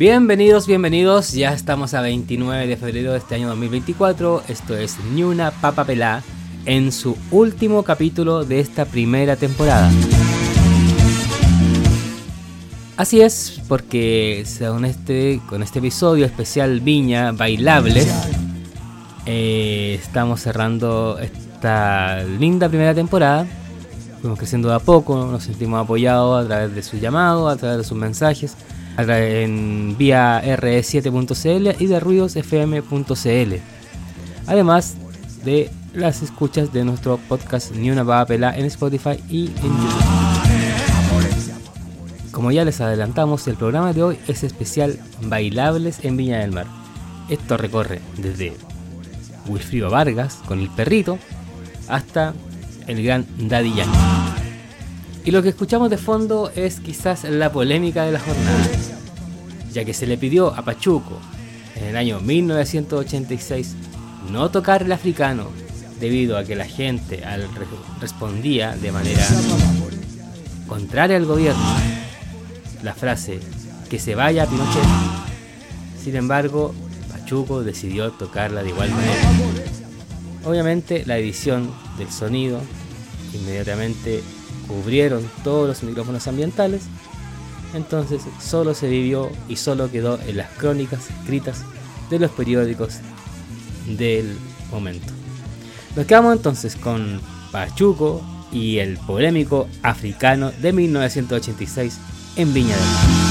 Bienvenidos, bienvenidos. Ya estamos a 29 de febrero de este año 2024. Esto es Ni una papa pelá en su último capítulo de esta primera temporada. Así es, porque según este, con este episodio especial Viña Bailables, eh, estamos cerrando esta linda primera temporada. Fuimos creciendo de a poco, nos sentimos apoyados a través de sus llamados, a través de sus mensajes, en vía re7.cl y de ruidosfm.cl. Además de las escuchas de nuestro podcast Ni una pela en Spotify y en YouTube. Como ya les adelantamos, el programa de hoy es especial Bailables en Viña del Mar. Esto recorre desde Wilfrido Vargas con el perrito hasta el gran Daddy Yankee. Y lo que escuchamos de fondo es quizás la polémica de la jornada, ya que se le pidió a Pachuco en el año 1986 no tocar el africano debido a que la gente respondía de manera contraria al gobierno la frase que se vaya Pinochet. Sin embargo, Pachuco decidió tocarla de igual manera. Obviamente la edición del sonido inmediatamente cubrieron todos los micrófonos ambientales, entonces solo se vivió y solo quedó en las crónicas escritas de los periódicos del momento. Nos quedamos entonces con Pachuco y el polémico africano de 1986 en Viña del Mar.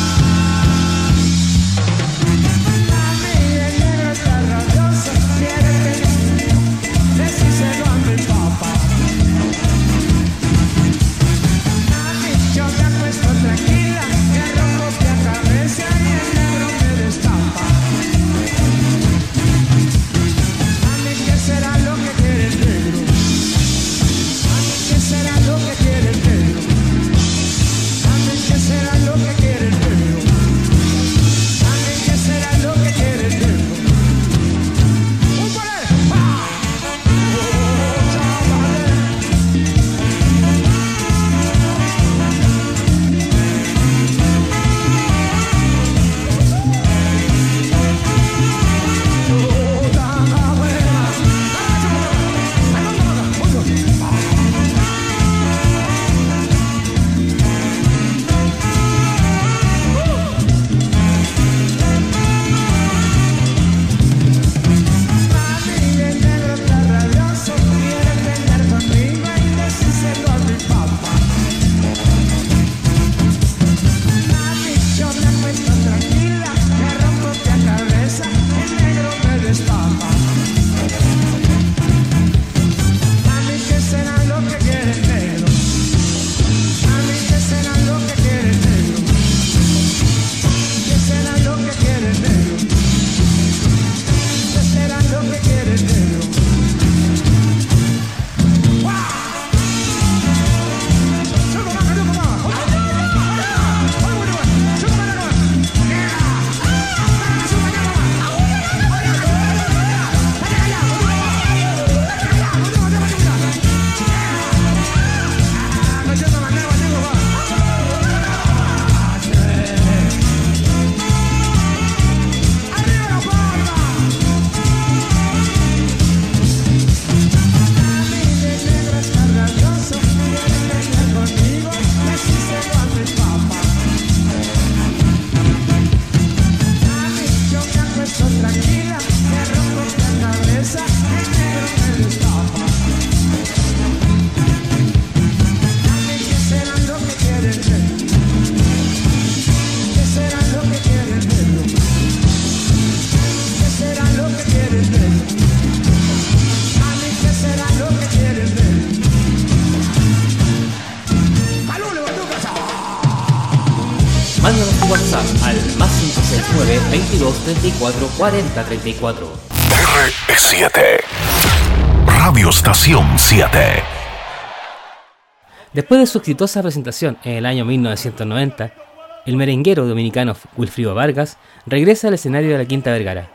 R7. Radio Estación 7. Después de su exitosa presentación en el año 1990, el merenguero dominicano Wilfrido Vargas regresa al escenario de la Quinta Vergara,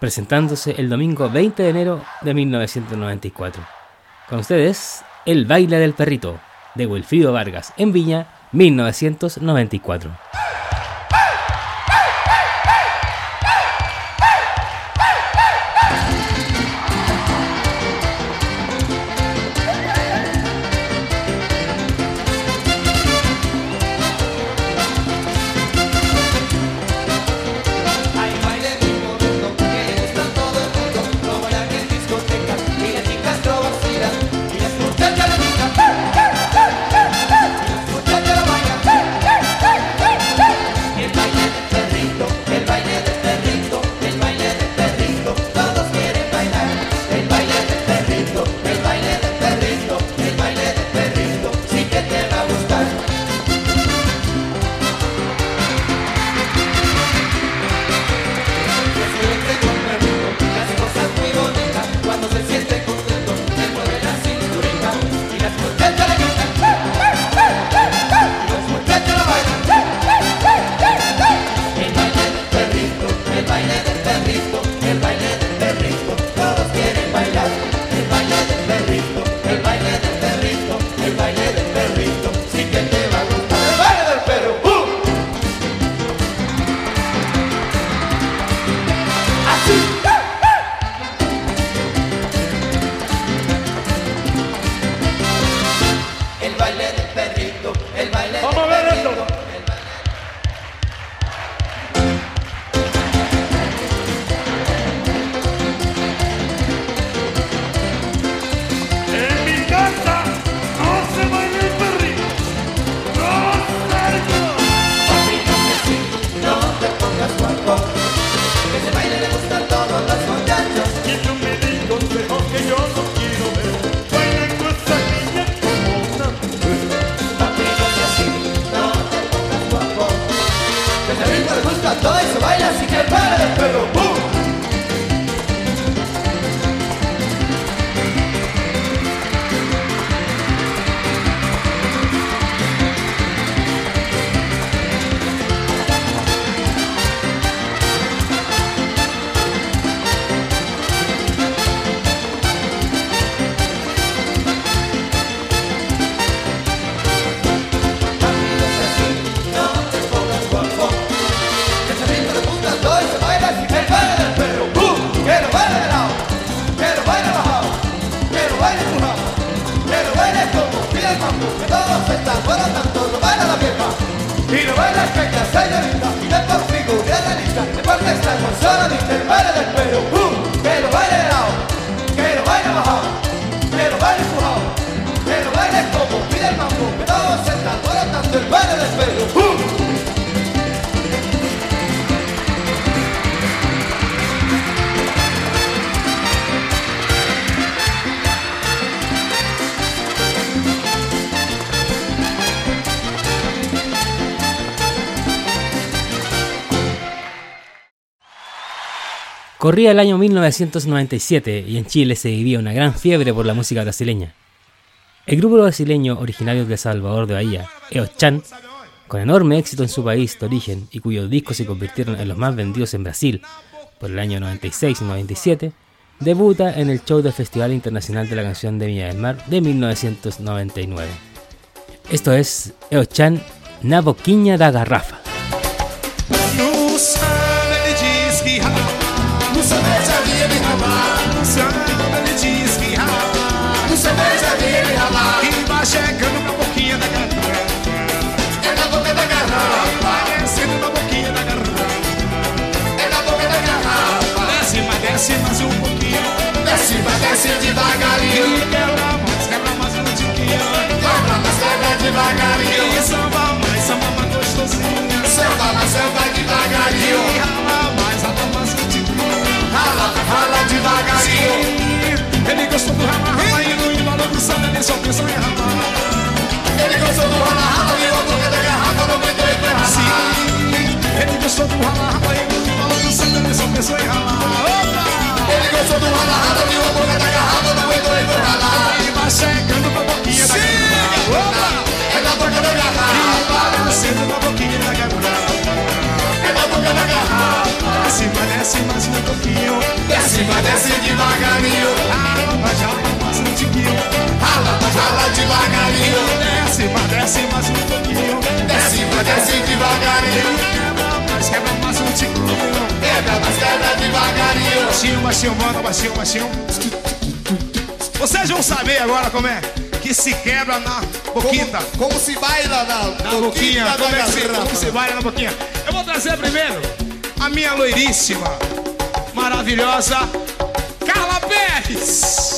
presentándose el domingo 20 de enero de 1994. Con ustedes, El baile del perrito, de Wilfrido Vargas, en Viña, 1994. Corría el año 1997 y en Chile se vivía una gran fiebre por la música brasileña. El grupo brasileño originario de Salvador de Bahía, Eo Chan, con enorme éxito en su país de origen y cuyos discos se convirtieron en los más vendidos en Brasil por el año 96 y 97, debuta en el show del Festival Internacional de la Canción de Viña del Mar de 1999. Esto es Eo Chan na boquinha da garrafa. Chegando na boquinha da garrafa. É na boca da garrafa. Descendo na boquinha da garrafa. É na boca da garrafa. Desce, mas desce mais um pouquinho. Desce, mas desce devagarinho. Quebra mais, quebra mais um tiquinho. Quebra mais, quebra devagarinho. E samba mais, samba mais gostosinho. Samba mais, samba devagarinho. E rala Ele sou do rama E no embalo do samba ele só pensa em rama Ele gostou do rama rama e eu toquei da garrafa Não aguentei pra errar Sim, ele gostou do rama E no embalo do samba ele só pensa em rama Ele gostou do rama rama e eu toquei da garrafa Não aguentei pra errar vai chegando desce, mais um pouquinho. Desce, vai, desce devagarinho. A lama já tá mais um tiquinho. A lama jala devagarinho. Desce, vai, desce mais um pouquinho. Desce, vai, desce devagarinho. Quebra mais, quebra mais um tiquinho. Quebra mais, quebra devagarinho. Baixinho, baixinho, bando baixinho, baixinho. Vocês vão saber agora como é que se quebra na boquita. Como, como se baila na, na boquinha. boquinha como, é se, como se baila na boquinha. Eu vou trazer primeiro a minha loiríssima, maravilhosa Carla Pérez.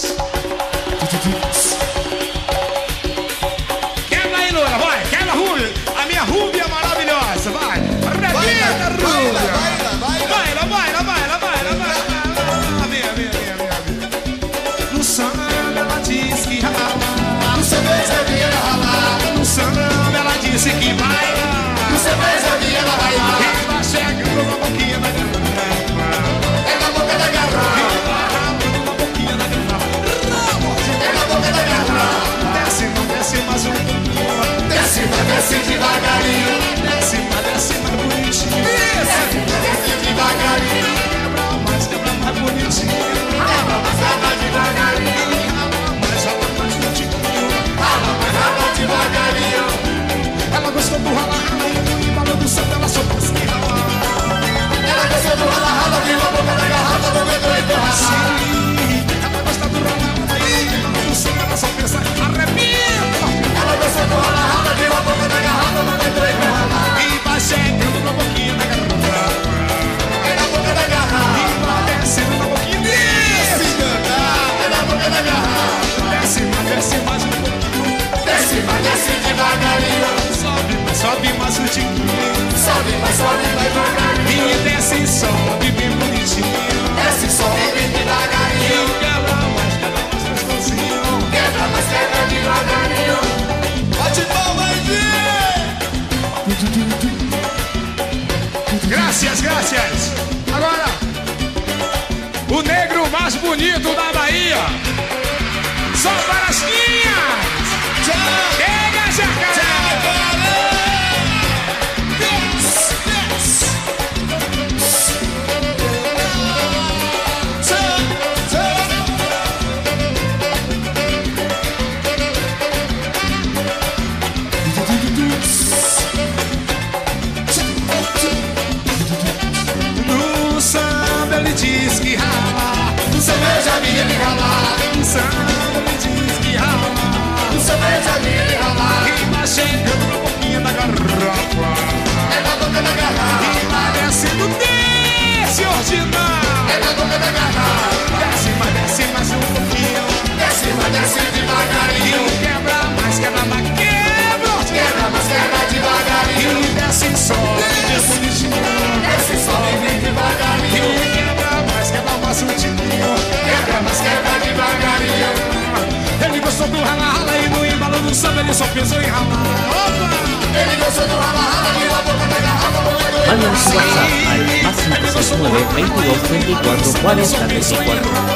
vai sobe devagarinho. E desce sobe bem bonitinho. Desce sobe devagarinho. E quebra mais, quebra mais gostosinho. Quebra mais, quebra devagarinho. Bate palma e Graças, graças. Agora, o negro mais bonito da Bahia. Só para as minhas. Chega, jacaré. Sabeliso pienso en Mándanos su WhatsApp al más 569 22 24 40 34.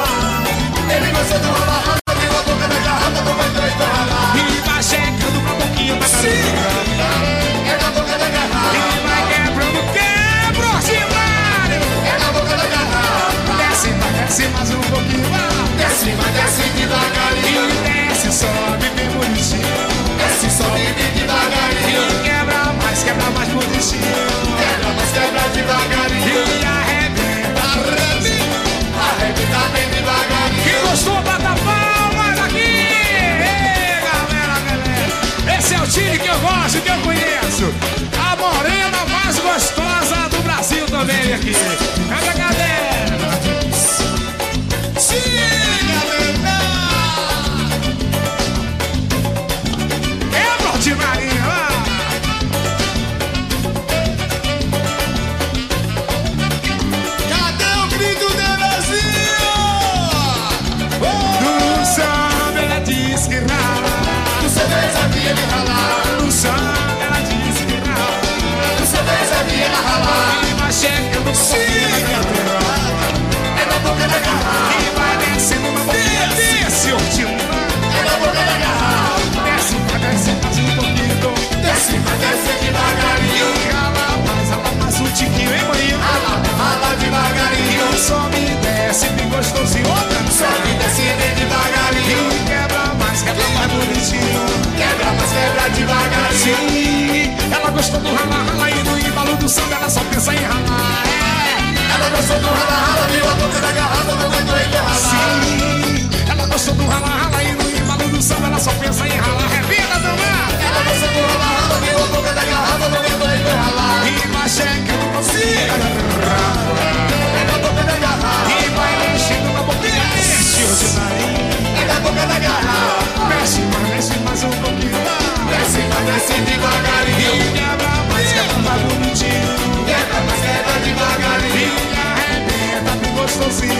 Gostou do rala, rala e no embalo do samba ela só pensa em ralar. É. Ela gostou do rala, rala, viu a boca da garrafa, não aguentou ele ralar. Sim, ela gostou do rala, rala e no embalo do samba ela só pensa em ralar. Revida do mar. Ela gostou do rala, rala, viu a boca da garrafa, não aguentou ele ralar. E vai chegando no cigarro. É na boca da garrafa, E vai enchendo na boquinha. Mexe o nariz. é na boca da garrafa. Mexe, mas mexe mais um pouquinho. Desce, mas desce devagarinho. E mais, quebra mais bonitinho. Quebra, mas quebra E devagarinho. arrebenta bem gostosinho.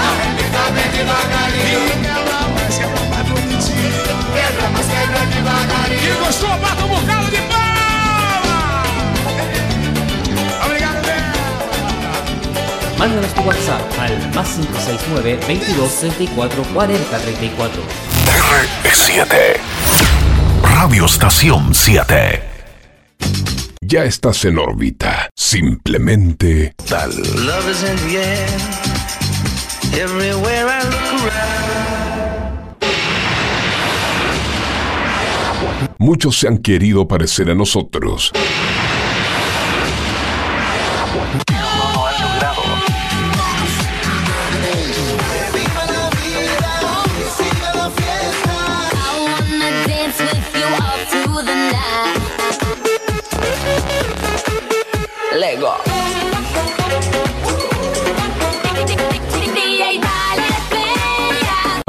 Arrebenta bem E devagarinho. quebra mais, quebra mais bonitinho. Quebra, mas quebra E devagarinho. gostou, bata um bocado de palma! Mándanos tu WhatsApp al más 569 22 34 40 34. R7. Radio Estación 7. Ya estás en órbita. Simplemente Tal. Love is in the air. Everywhere I look around. muchos se han querido parecer a nosotros.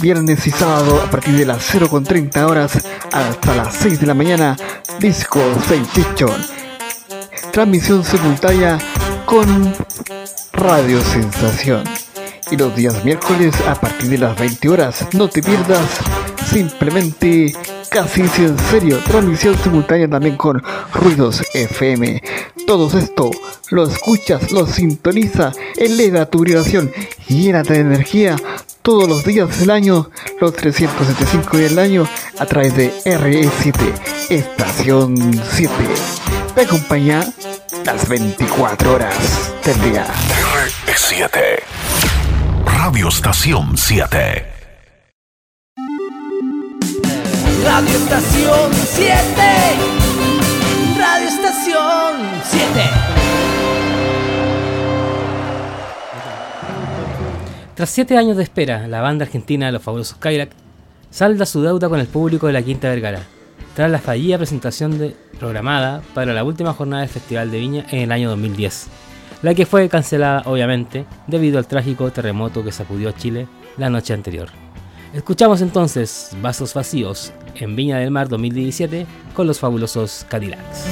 viernes y sábado, a partir de las 0.30 horas hasta las 6 de la mañana, Disco Sensation. Transmisión simultánea con Radio Sensación. Y los días miércoles a partir de las 20 horas, no te pierdas simplemente casi si en serio, transmisión simultánea también con Ruidos FM. Todo esto lo escuchas, lo sintoniza, eleva tu vibración, llénate de energía todos los días del año, los 375 días del año, a través de RE7, Estación 7. Te acompaña las 24 horas del día. R7. Radio Estación 7. Radio Estación 7. Radio Estación 7. Tras siete años de espera, la banda argentina Los Fabulosos Cadillac salda su deuda con el público de la Quinta Vergara, tras la fallida presentación programada para la última jornada del Festival de Viña en el año 2010, la que fue cancelada obviamente debido al trágico terremoto que sacudió Chile la noche anterior. Escuchamos entonces Vasos Vacíos en Viña del Mar 2017 con los fabulosos Cadillacs.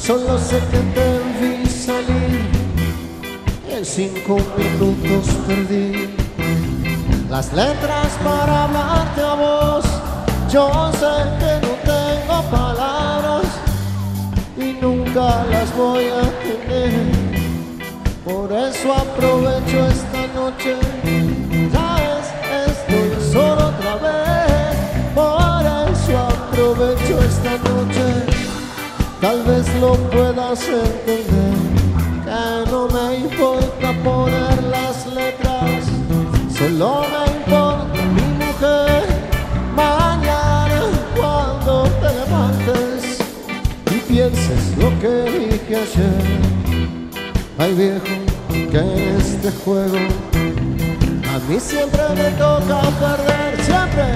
Solo sé que te vi salir. En cinco minutos perdí las letras para hablarte a vos. Yo sé que no tengo palabras y nunca las voy a tener. Por eso aprovecho esta noche. Tal vez lo puedas entender. Que no me importa poner las letras. Solo me importa mi mujer. Mañana cuando te levantes y pienses lo que dije ayer. Ay viejo, que este juego a mí siempre me toca perder, siempre,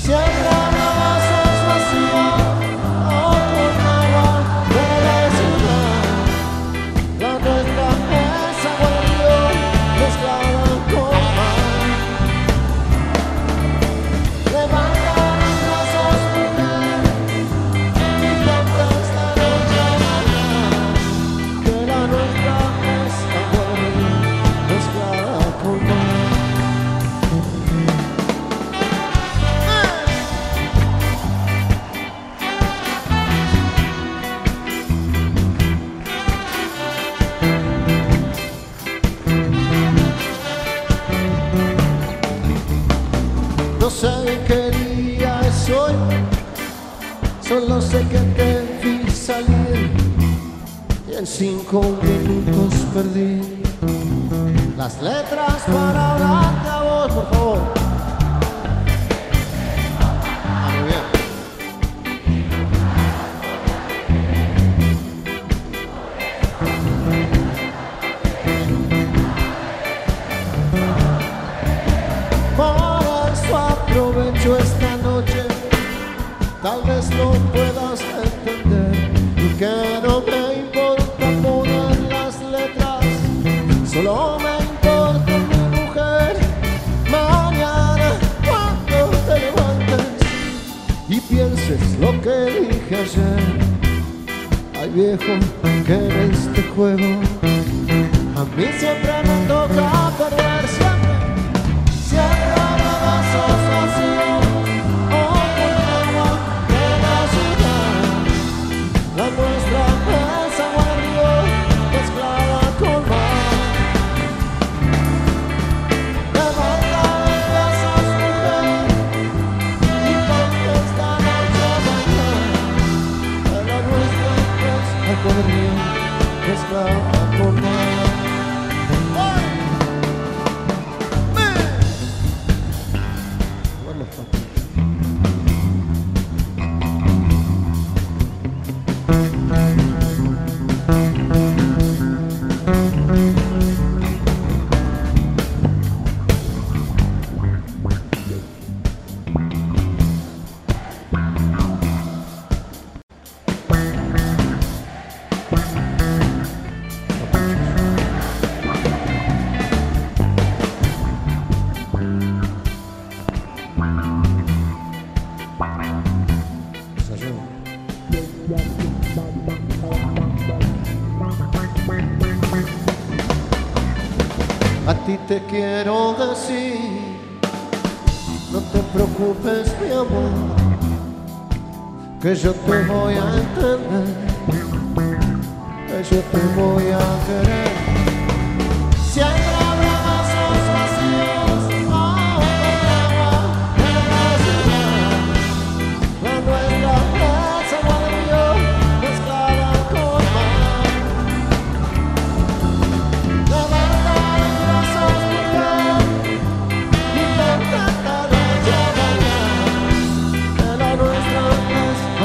siempre sé qué día es hoy, solo sé que te vi salir y en cinco minutos perdí las letras para hablarte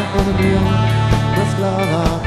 es agua de río mezclada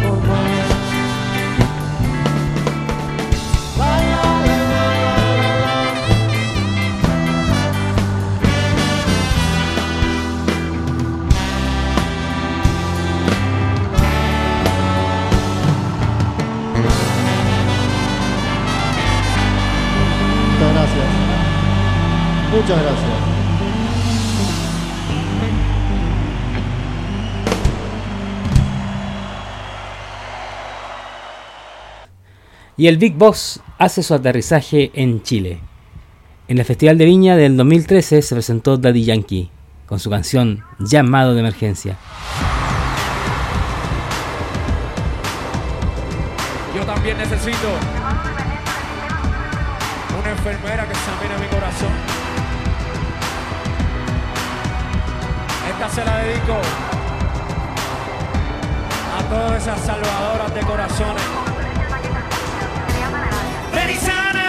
Y el Big Boss hace su aterrizaje en Chile. En el Festival de Viña del 2013 se presentó Daddy Yankee con su canción Llamado de Emergencia. Yo también necesito una enfermera que examine mi corazón. Esta se la dedico a todas esas salvadoras de corazones. Ven y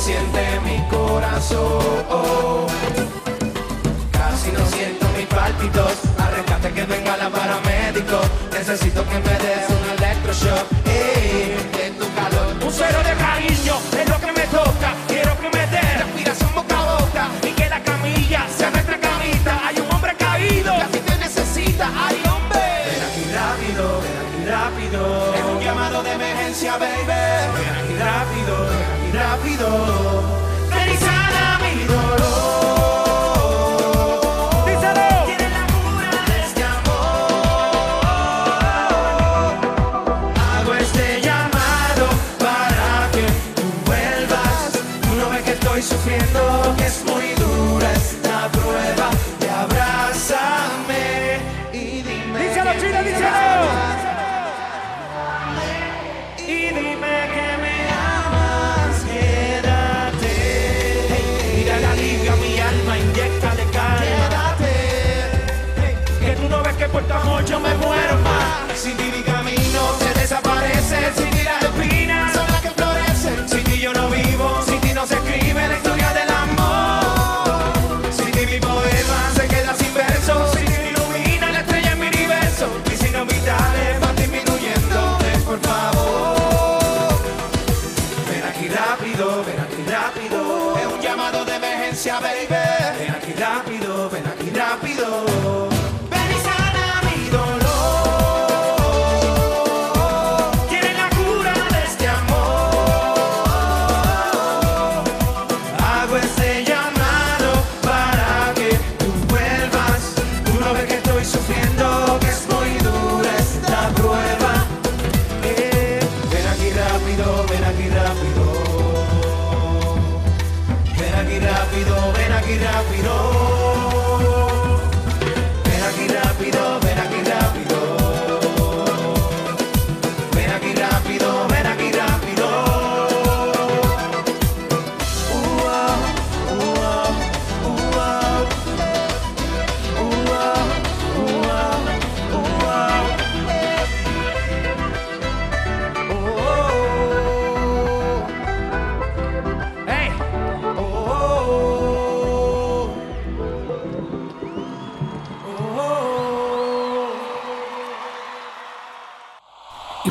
siente mi corazón. Casi no siento mis pálpitos, al que venga la paramédico. Necesito que me des un electroshock. Hey, tu calor, un cero de cariño es lo que me toca. Quiero que me des respiración boca a boca y que la camilla sea nuestra camita. Hay un hombre caído que a ti te necesita. Ay, hombre, ven aquí rápido, ven aquí rápido. Es un llamado de emergencia, baby. Ven aquí rápido rápido.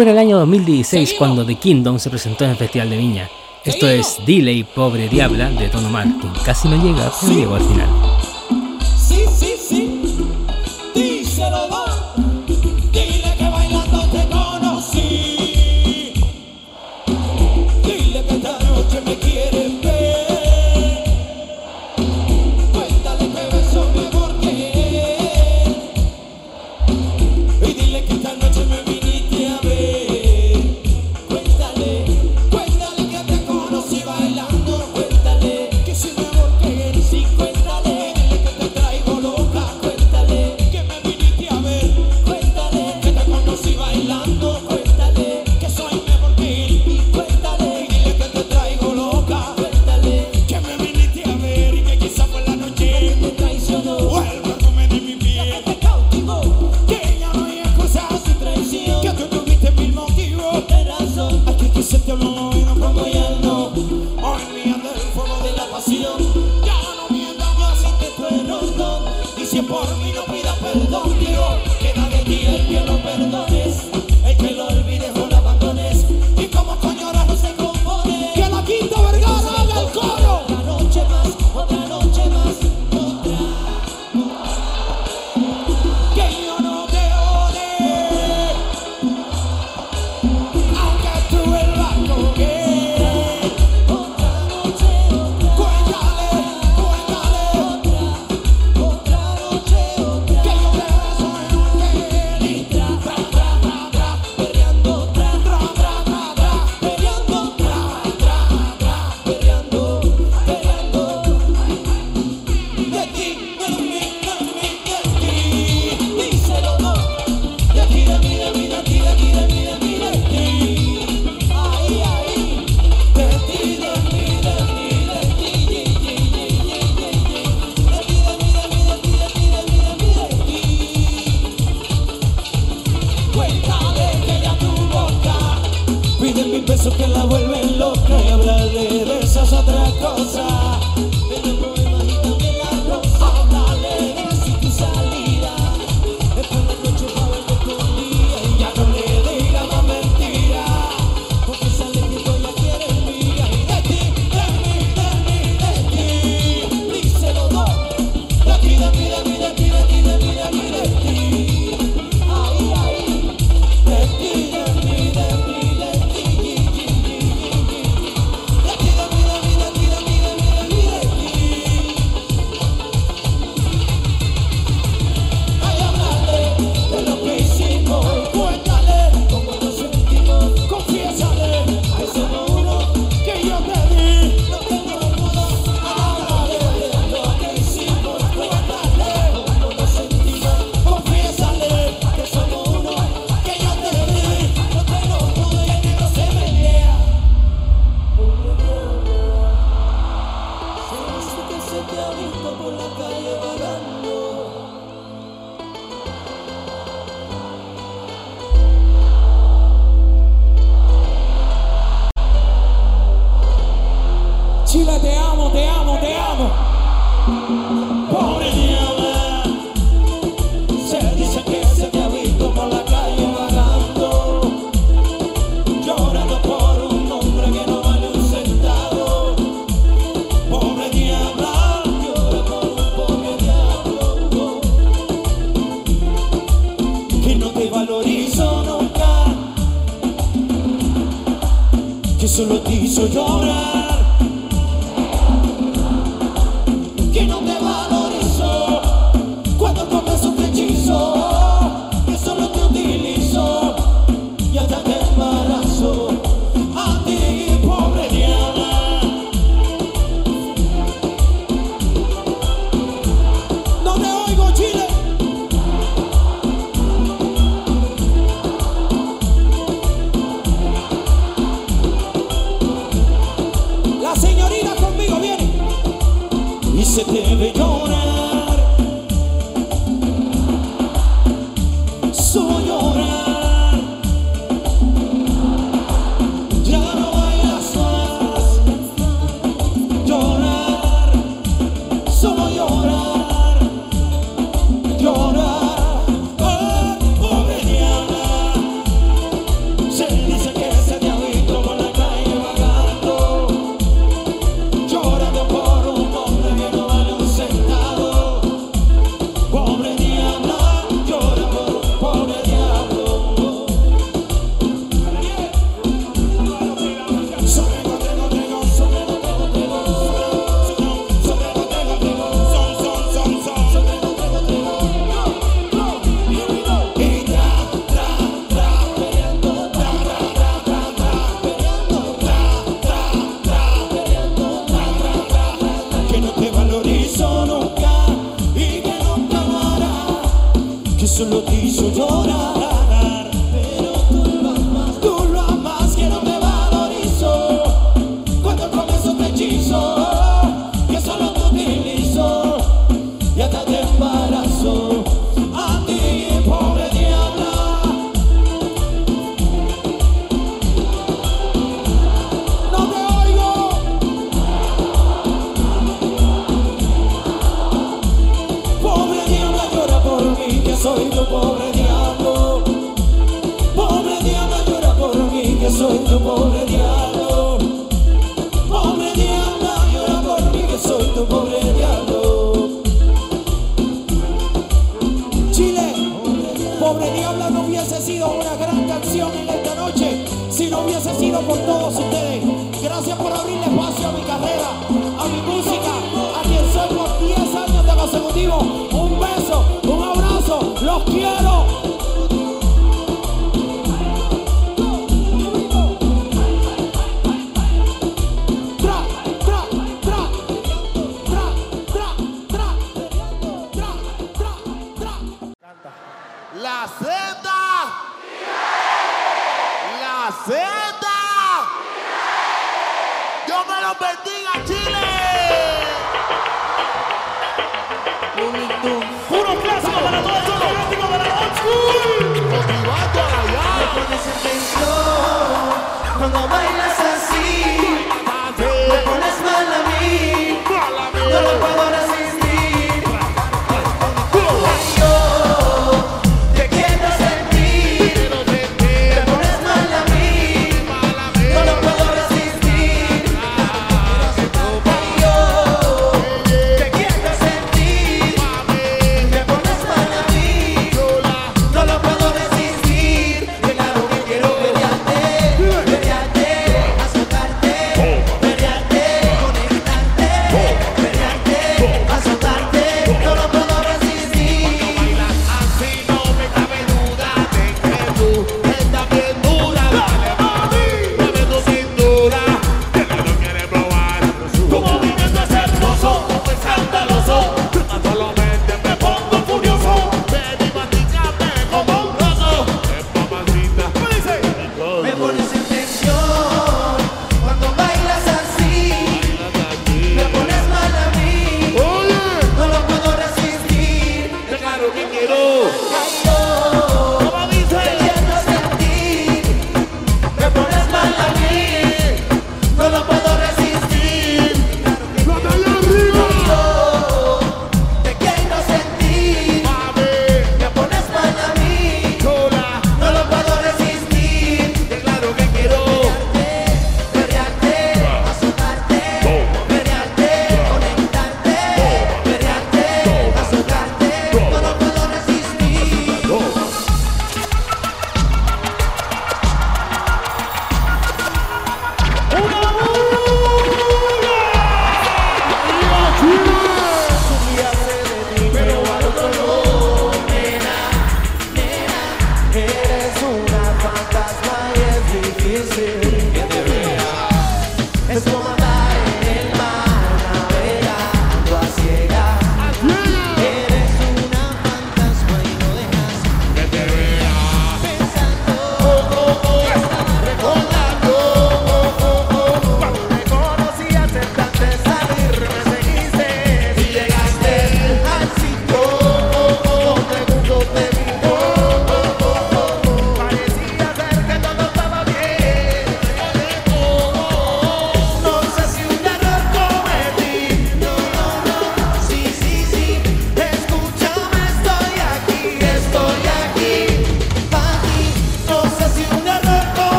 fue en el año 2016 cuando The Kingdom se presentó en el Festival de Viña. Esto es Delay Pobre Diabla de Tono Martin. Casi no llega, pero llegó al final.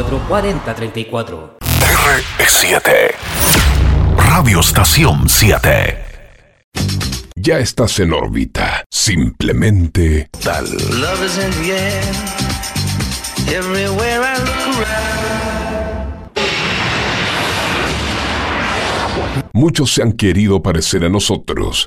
34 40 34. R7. Radio Estación 7. Ya estás en órbita. Simplemente tal. Love is in the air. Everywhere I look around. Muchos se han querido parecer a nosotros.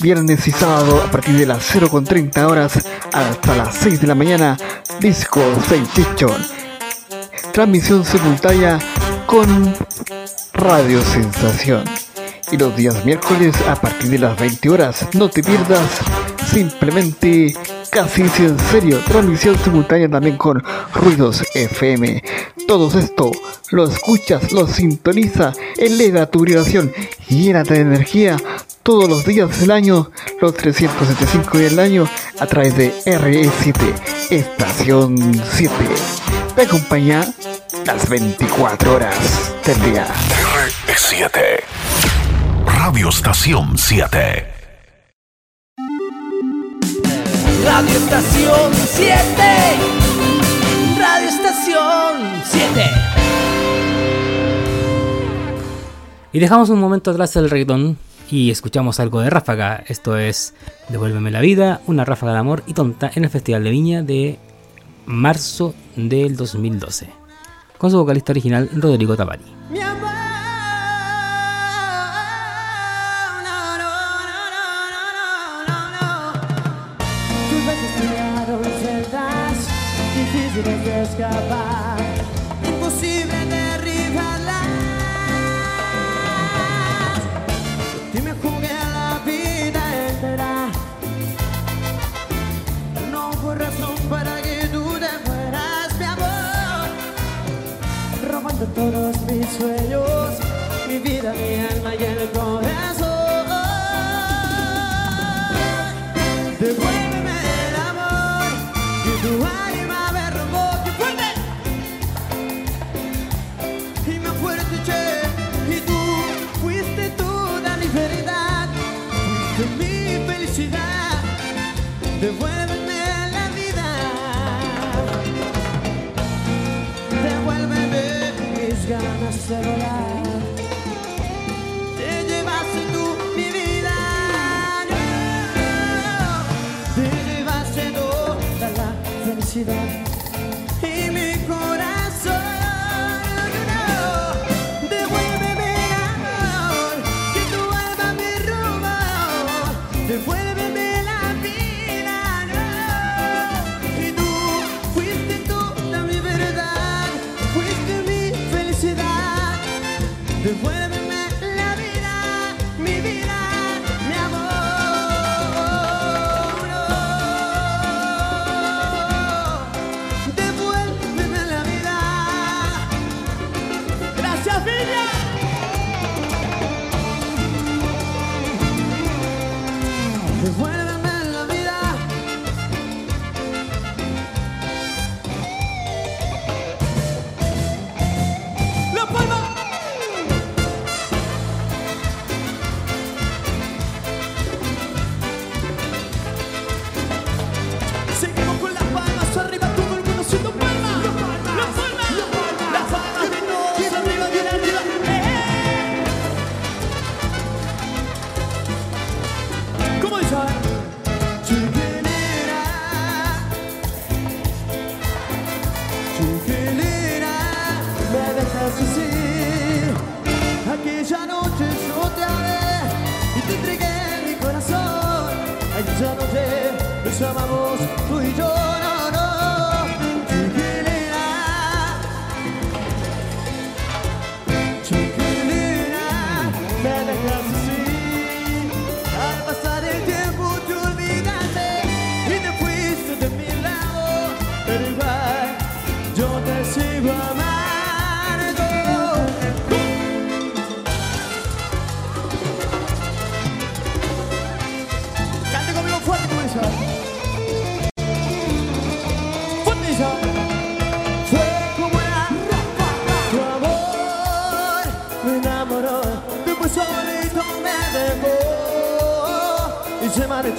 viernes y sábado, a partir de las 0.30 horas hasta las 6 de la mañana, Disco Sensation. Transmisión simultánea con Radio Sensación. Y los días miércoles a partir de las 20 horas, no te pierdas simplemente casi en serio, transmisión simultánea también con Ruidos FM. Todo esto lo escuchas, lo sintoniza, eleva tu vibración, llénate de energía todos los días del año, los 375 días del año, a través de RE7, Estación 7. Te acompaña las 24 horas del día. R7. Radio Estación 7. Radio Estación 7. Radio Estación 7. Y dejamos un momento atrás el reggaetón y escuchamos algo de Ráfaga. Esto es Devuélveme la vida, una ráfaga de amor y tonta en el Festival de Viña de marzo del 2012. Con su vocalista original Rodrigo Tapari. ganas de volar. Te llevaste tú mi vida, no. te llevaste toda la felicidad.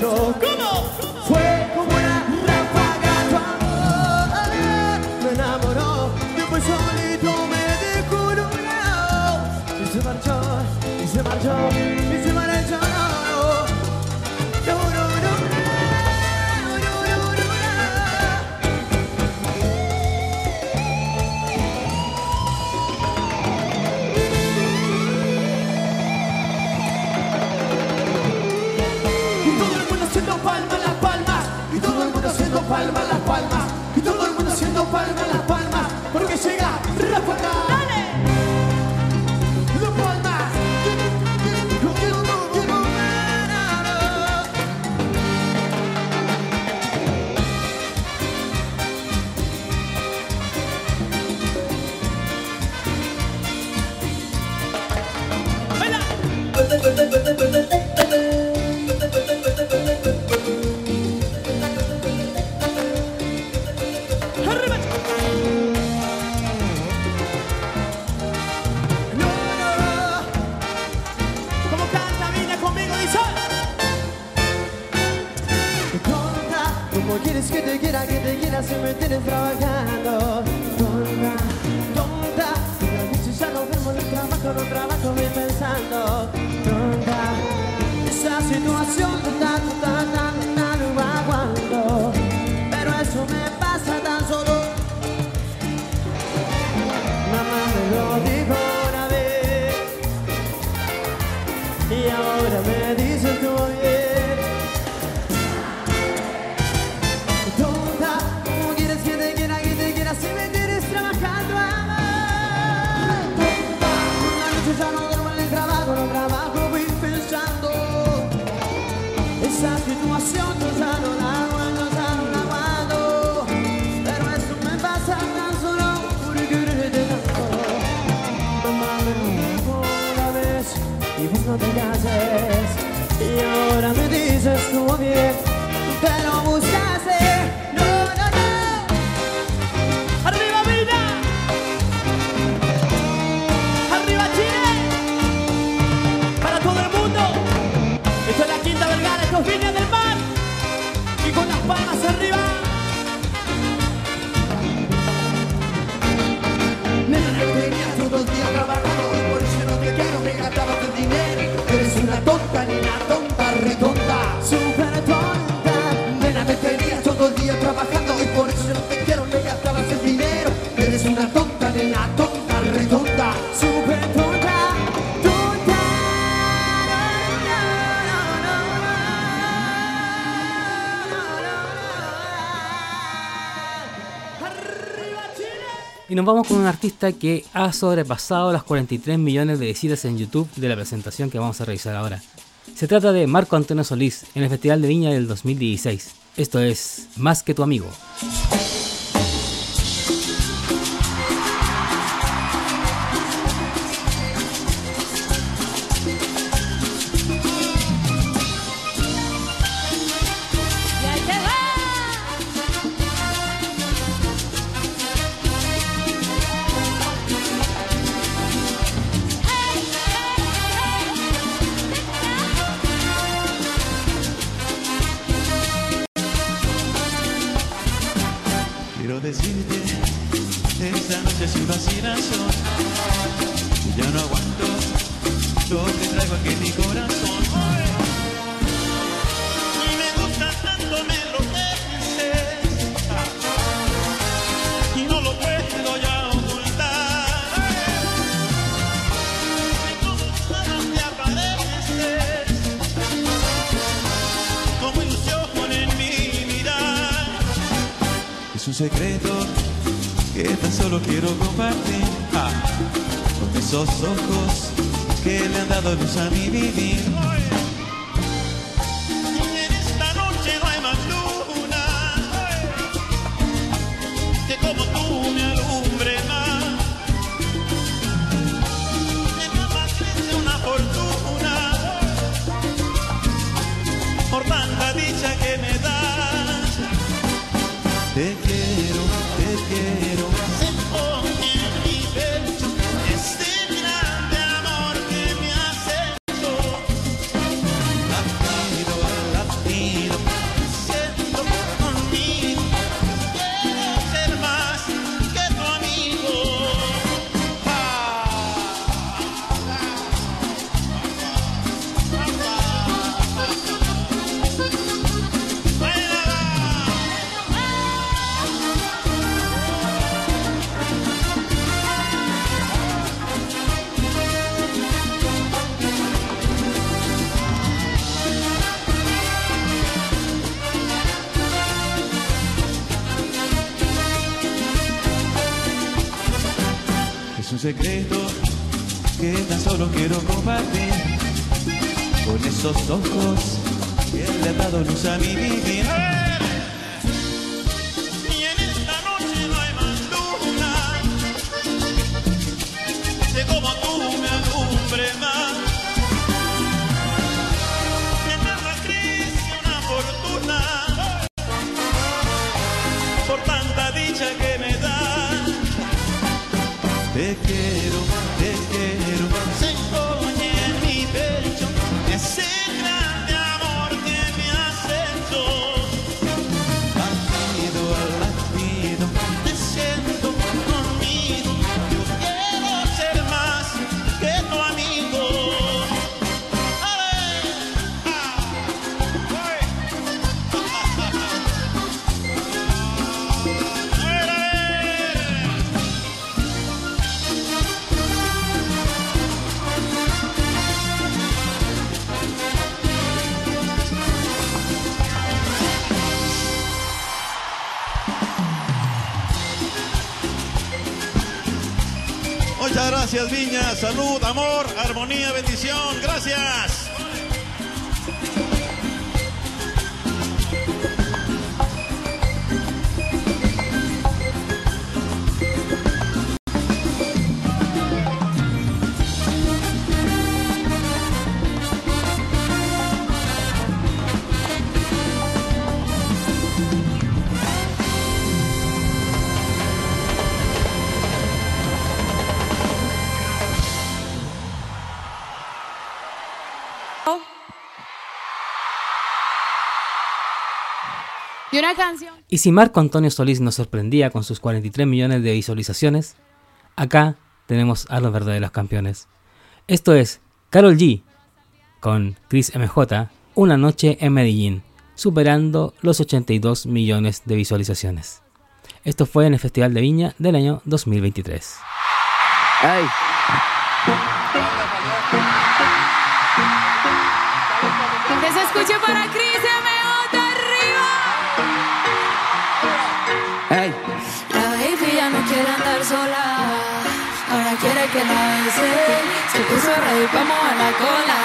Come on. Quieres que te quiera, que te quiera si tienes trabajando? Tonta, tonta, pero ya nos vemos trabajo, no trabajo, me pensando. Tonta, esa situación está tan, tan, aguanto. Pero eso me pasa tan solo. Me lo dijo una vez, y ahora me dices tú. no te cases y ahora me dices tú bien, pero busca Y nos vamos con un artista que ha sobrepasado las 43 millones de visitas en YouTube de la presentación que vamos a revisar ahora. Se trata de Marco Antonio Solís en el Festival de Viña del 2016. Esto es Más que tu amigo. Gracias, Viña. Salud, amor, armonía, bendición. Gracias. Y una canción. Y si Marco Antonio Solís nos sorprendía con sus 43 millones de visualizaciones, acá tenemos a los verdaderos campeones. Esto es Carol G con Chris MJ, Una noche en Medellín, superando los 82 millones de visualizaciones. Esto fue en el Festival de Viña del año 2023. Ey. Que se escuche para Cris La bese. Se puso ready pa' mover la cola.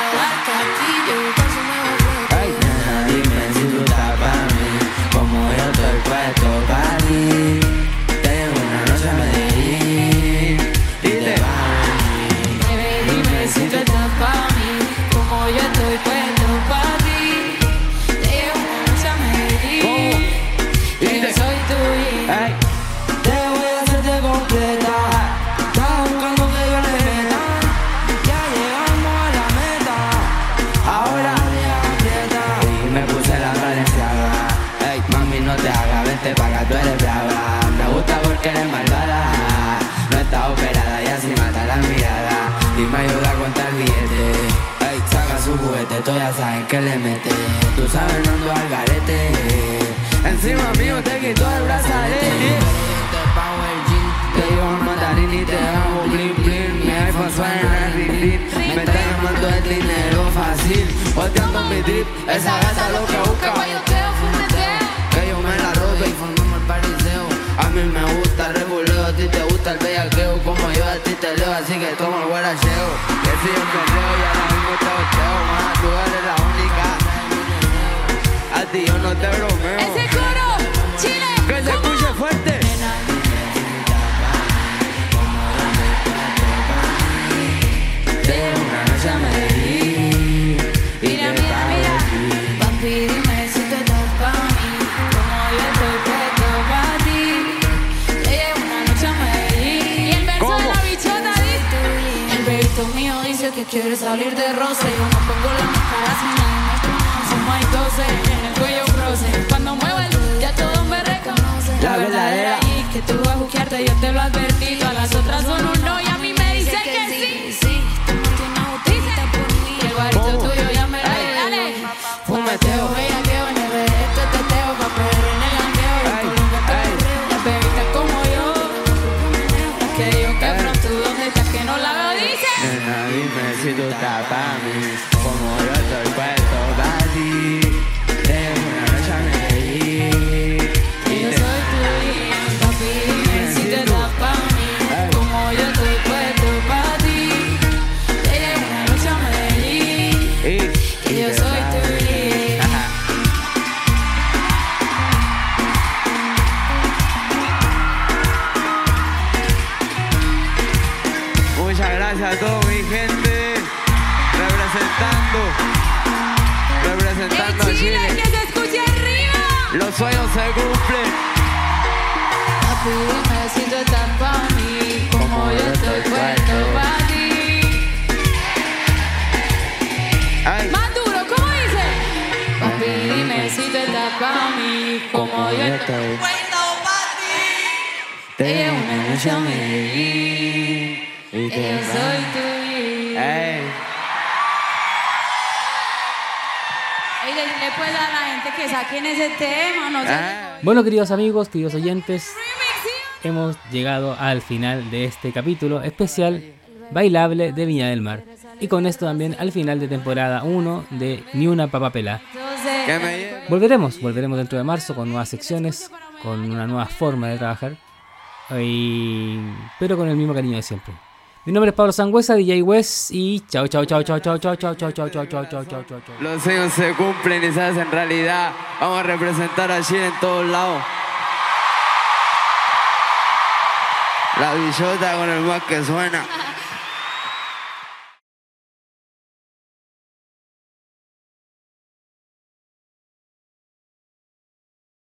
Aquí, llegó con su nuevo flow. Ey. Nena, dime si tú estás para mí. Como yo estoy puesto para ti. Ya saben que le mete. Tú sabes, no ando al garete. Encima mío te quito el brazalete. Te pago el jean, te llevo el mandarín y te hago blin blin. Mi iPhone suena en rin. Me está llamando el dinero fácil. Volteando mi trip, esa gata lo que busca. Que yo me la robe y formamos el pariseo. A mí me gusta el reguleo, a ti te gusta el bellaqueo. Como yo a ti te leo, así que toma el guaracheo. Que si yo me leo y ahora mismo te boteo. Más tú eres la única. A ti yo no te bromeo. Ese coro, Chile. Que se escuche fuerte. Quiere salir de roce. Yo no pongo la máscara si nadie me. Somos 12 en el cuello croce. Cuando muevo el ya todos me reconocen. La verdadera. y que tú vas a buquearte, yo te lo advertí. Todas las otras son un no y a mí Tá, tá, cabanes. Saquen sé. Bueno, queridos amigos, queridos oyentes, hemos llegado al final de este capítulo especial bailable de Viña del Mar. Y con esto también al final de temporada 1 de Ni una papa pelá. Que me lleve. Volveremos, volveremos dentro de marzo con nuevas secciones, con una nueva forma de trabajar, pero con el mismo cariño de siempre. Mi nombre es Pablo Sangüesa, DJ West, y chao, chao, chao, chao, chao, chao, chao, chao, chao, chao, chao, chao, chao, chao. Los sueños se cumplen y se hacen realidad. Vamos a representar a Chile en todos lados. La bichota con el más que suena.